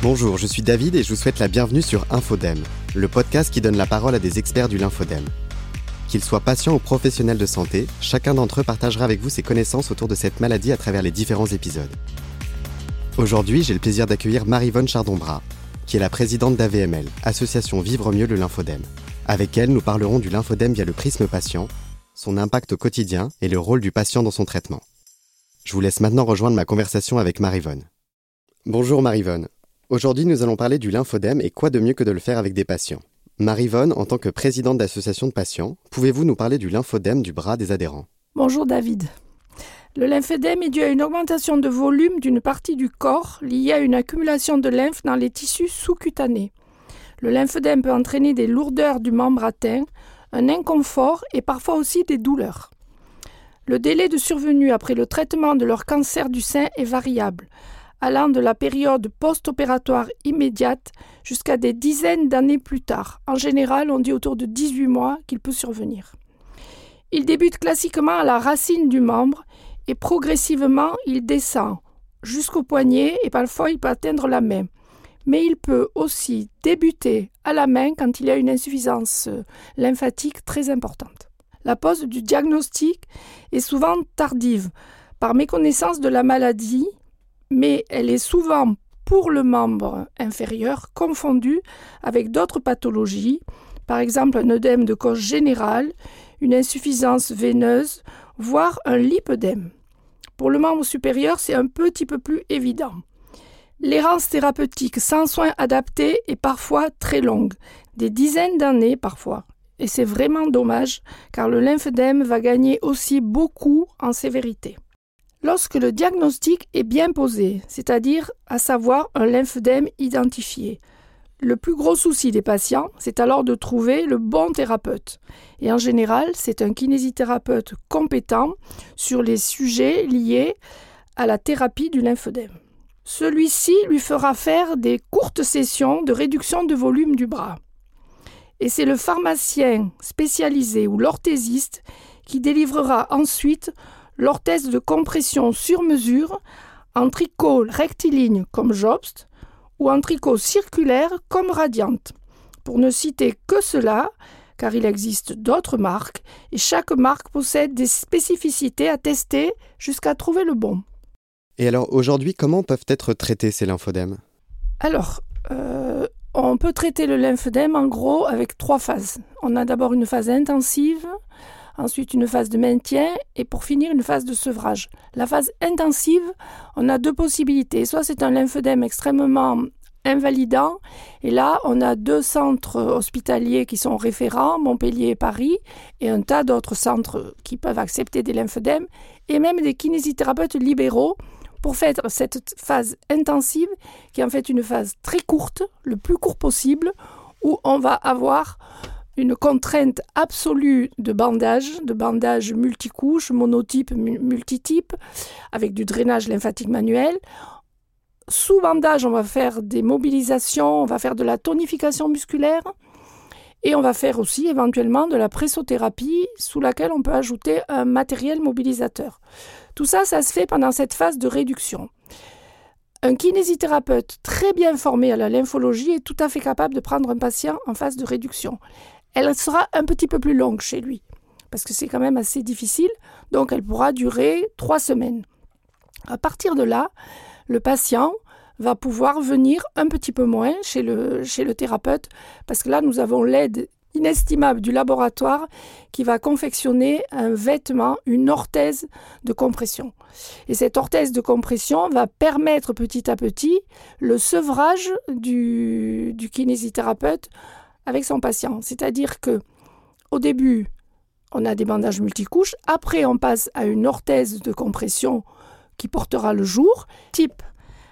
Bonjour, je suis David et je vous souhaite la bienvenue sur Infodème, le podcast qui donne la parole à des experts du lymphodème. Qu'ils soient patients ou professionnels de santé, chacun d'entre eux partagera avec vous ses connaissances autour de cette maladie à travers les différents épisodes. Aujourd'hui, j'ai le plaisir d'accueillir Marie-Vonne Chardon-Bras, qui est la présidente d'AVML, Association Vivre Mieux le Lymphodème. Avec elle, nous parlerons du lymphodème via le prisme patient, son impact au quotidien et le rôle du patient dans son traitement. Je vous laisse maintenant rejoindre ma conversation avec Marie-Vonne. Bonjour Marie-Vonne. Aujourd'hui, nous allons parler du lymphodème et quoi de mieux que de le faire avec des patients. Marie-Vonne, en tant que présidente d'association de patients, pouvez-vous nous parler du lymphodème du bras des adhérents? Bonjour David. Le lymphodème est dû à une augmentation de volume d'une partie du corps liée à une accumulation de lymphe dans les tissus sous-cutanés. Le lymphodème peut entraîner des lourdeurs du membre atteint, un inconfort et parfois aussi des douleurs. Le délai de survenue après le traitement de leur cancer du sein est variable allant de la période post-opératoire immédiate jusqu'à des dizaines d'années plus tard. En général, on dit autour de 18 mois qu'il peut survenir. Il débute classiquement à la racine du membre et progressivement il descend jusqu'au poignet et parfois il peut atteindre la main. Mais il peut aussi débuter à la main quand il y a une insuffisance lymphatique très importante. La pose du diagnostic est souvent tardive. Par méconnaissance de la maladie, mais elle est souvent pour le membre inférieur confondue avec d'autres pathologies, par exemple un œdème de cause générale, une insuffisance veineuse, voire un lipœdème. Pour le membre supérieur, c'est un petit peu plus évident. L'errance thérapeutique sans soins adaptés est parfois très longue, des dizaines d'années parfois. Et c'est vraiment dommage, car le lymphedème va gagner aussi beaucoup en sévérité. Lorsque le diagnostic est bien posé, c'est-à-dire à savoir un lymphedème identifié, le plus gros souci des patients, c'est alors de trouver le bon thérapeute. Et en général, c'est un kinésithérapeute compétent sur les sujets liés à la thérapie du lymphedème. Celui-ci lui fera faire des courtes sessions de réduction de volume du bras. Et c'est le pharmacien spécialisé ou l'orthésiste qui délivrera ensuite l'orthèse de compression sur mesure en tricot rectiligne comme Jobst ou en tricot circulaire comme Radiante, pour ne citer que cela, car il existe d'autres marques et chaque marque possède des spécificités à tester jusqu'à trouver le bon. Et alors aujourd'hui, comment peuvent être traités ces lymphodèmes Alors, euh, on peut traiter le lymphedème en gros avec trois phases. On a d'abord une phase intensive, ensuite une phase de maintien et pour finir une phase de sevrage. La phase intensive, on a deux possibilités. Soit c'est un lymphedème extrêmement invalidant. Et là, on a deux centres hospitaliers qui sont référents, Montpellier et Paris, et un tas d'autres centres qui peuvent accepter des lymphedèmes, et même des kinésithérapeutes libéraux pour faire cette phase intensive, qui est en fait une phase très courte, le plus court possible, où on va avoir une contrainte absolue de bandage, de bandage multicouche, monotype, multitype, avec du drainage lymphatique manuel. Sous bandage, on va faire des mobilisations, on va faire de la tonification musculaire et on va faire aussi éventuellement de la pressothérapie sous laquelle on peut ajouter un matériel mobilisateur. Tout ça, ça se fait pendant cette phase de réduction. Un kinésithérapeute très bien formé à la lymphologie est tout à fait capable de prendre un patient en phase de réduction elle sera un petit peu plus longue chez lui, parce que c'est quand même assez difficile, donc elle pourra durer trois semaines. À partir de là, le patient va pouvoir venir un petit peu moins chez le, thérapeute, parce que là, nous avons l'aide inestimable du laboratoire qui va confectionner un vêtement, une orthèse de compression. Et cette orthèse de compression va permettre petit à petit le sevrage du kinésithérapeute avec son patient. C'est-à-dire que au début, on a des bandages multicouches, après on passe à une orthèse de compression qui portera le jour, type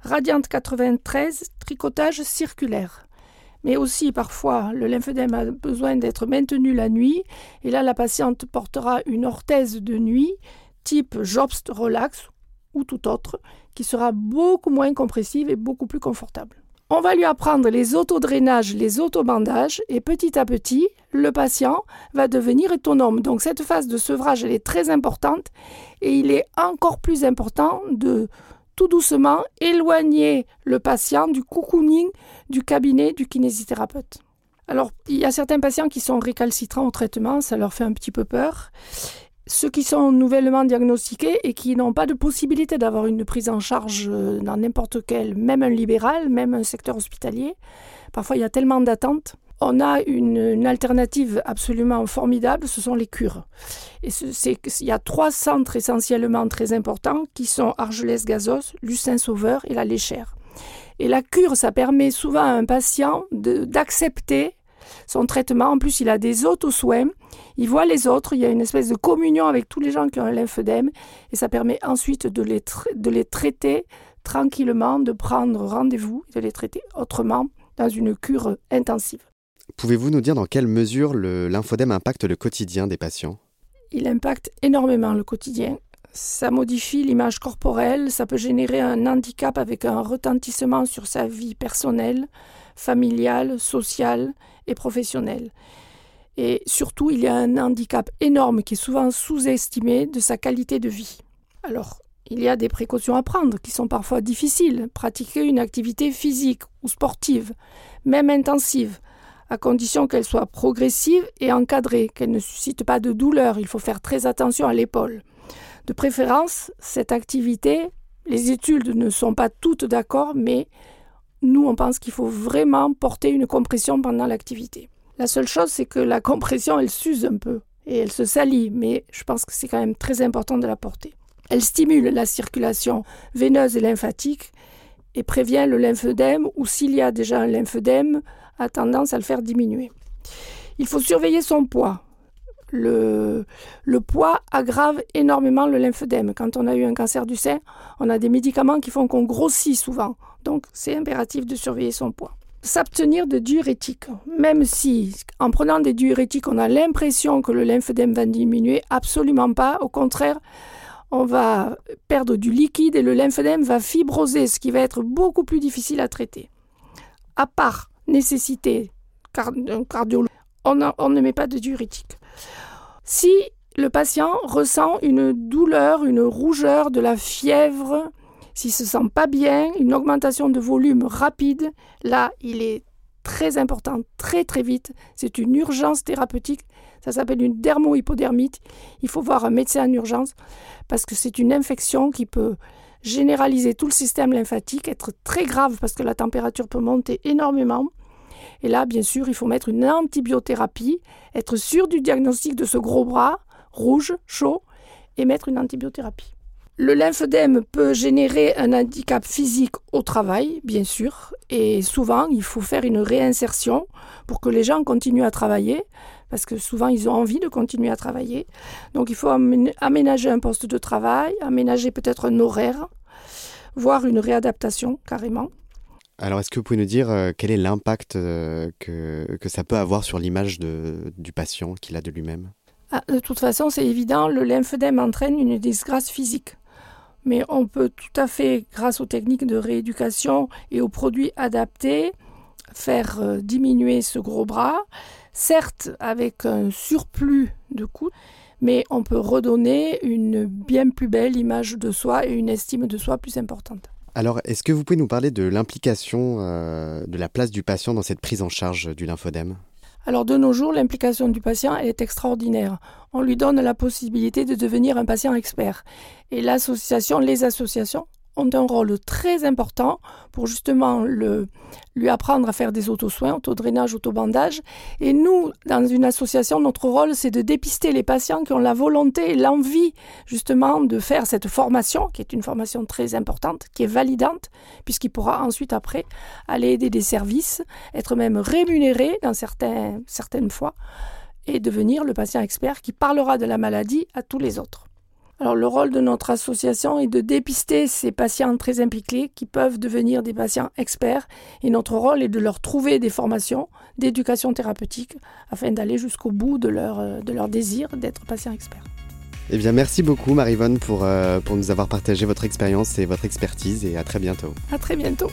Radiante 93, tricotage circulaire. Mais aussi parfois le lymphedème a besoin d'être maintenu la nuit et là la patiente portera une orthèse de nuit type Jobst Relax ou tout autre qui sera beaucoup moins compressive et beaucoup plus confortable. On va lui apprendre les autodrainages, les autobandages, et petit à petit, le patient va devenir autonome. Donc cette phase de sevrage, elle est très importante, et il est encore plus important de tout doucement éloigner le patient du cocooning du cabinet du kinésithérapeute. Alors, il y a certains patients qui sont récalcitrants au traitement, ça leur fait un petit peu peur. Ceux qui sont nouvellement diagnostiqués et qui n'ont pas de possibilité d'avoir une prise en charge euh, dans n'importe quel, même un libéral, même un secteur hospitalier, parfois il y a tellement d'attentes on a une, alternative absolument formidable, ce sont les cures. Et il y a trois centres essentiellement très importants qui sont Argelès-Gazos, Lucin-Sauveur et la Léchère. Et la cure, ça permet souvent à un patient d'accepter son traitement. En plus, il a des autres soins. Il voit les autres. Il y a une espèce de communion avec tous les gens qui ont un lymphodème. Et ça permet ensuite de les, de les traiter tranquillement, de prendre rendez-vous, de les traiter autrement dans une cure intensive. Pouvez-vous nous dire dans quelle mesure le lymphodème impacte le quotidien des patients? Il impacte énormément le quotidien. Ça modifie l'image corporelle, ça peut générer un handicap avec un retentissement sur sa vie personnelle, familiale, sociale et professionnelle. Et surtout, il y a un handicap énorme qui est souvent sous-estimé de sa qualité de vie. Alors, il y a des précautions à prendre qui sont parfois difficiles. Pratiquer une activité physique ou sportive, même intensive, à condition qu'elle soit progressive et encadrée, qu'elle ne suscite pas de douleur. Il faut faire très attention à l'épaule. De préférence, cette activité, les études ne sont pas toutes d'accord, mais nous, on pense qu'il faut vraiment porter une compression pendant l'activité. La seule chose, c'est que la compression, elle s'use un peu et elle se salit, mais je pense que c'est quand même très important de la porter. Elle stimule la circulation veineuse et lymphatique et prévient le lymphœdème ou s'il y a déjà un lymphœdème, a tendance à le faire diminuer. Il faut surveiller son poids. Le, poids aggrave énormément le lymphœdème. Quand on a eu un cancer du sein, on a des médicaments qui font qu'on grossit souvent. Donc c'est impératif de surveiller son poids. S'abstenir de diurétiques. Même si en prenant des diurétiques, on a l'impression que le lymphœdème va diminuer, absolument pas. Au contraire, on va perdre du liquide et le lymphœdème va fibroser, ce qui va être beaucoup plus difficile à traiter. À part nécessité d'un cardiologue, on, on ne met pas de diurétique. Si le patient ressent une douleur, une rougeur, de la fièvre, s'il se sent pas bien, une augmentation de volume rapide, là, il est très important, très très vite. C'est une urgence thérapeutique. Ça s'appelle une dermohypodermite. Il faut voir un médecin en urgence parce que c'est une infection qui peut généraliser tout le système lymphatique, être très grave parce que la température peut monter énormément. Et là, bien sûr, il faut mettre une antibiothérapie, être sûr du diagnostic de ce gros bras, rouge, chaud, et mettre une antibiothérapie. Le lymphedème peut générer un handicap physique au travail, bien sûr, et souvent il faut faire une réinsertion pour que les gens continuent à travailler, parce que souvent ils ont envie de continuer à travailler. Donc il faut aménager un poste de travail, aménager peut-être un horaire, voire une réadaptation carrément. Alors, est-ce que vous pouvez nous dire euh, quel est l'impact euh, que, ça peut avoir sur l'image du patient qu'il a de lui-même? Ah, De toute façon, c'est évident, le lymphedème entraîne une disgrâce physique. Mais on peut tout à fait, grâce aux techniques de rééducation et aux produits adaptés, faire euh, diminuer ce gros bras, certes avec un surplus de coûts, mais on peut redonner une bien plus belle image de soi et une estime de soi plus importante. Alors, est-ce que vous pouvez nous parler de l'implication euh, de la place du patient dans cette prise en charge du lymphodème? Alors de nos jours, l'implication du patient est extraordinaire. On lui donne la possibilité de devenir un patient expert. Et l'association, les associations ont un rôle très important pour justement le, lui apprendre à faire des auto-soins, auto-drainage, auto-bandage. Et nous, dans une association, notre rôle, c'est de dépister les patients qui ont la volonté et l'envie justement de faire cette formation, qui est une formation très importante, qui est validante, puisqu'il pourra ensuite, après, aller aider des services, être même rémunéré dans certains, certaines fois, et devenir le patient expert qui parlera de la maladie à tous les autres. Alors le rôle de notre association est de dépister ces patients très impliqués qui peuvent devenir des patients experts et notre rôle est de leur trouver des formations d'éducation thérapeutique afin d'aller jusqu'au bout de leur, euh, de leur désir d'être patient expert. Eh bien merci beaucoup Marivonne pour, euh, pour nous avoir partagé votre expérience et votre expertise et à très bientôt. À très bientôt.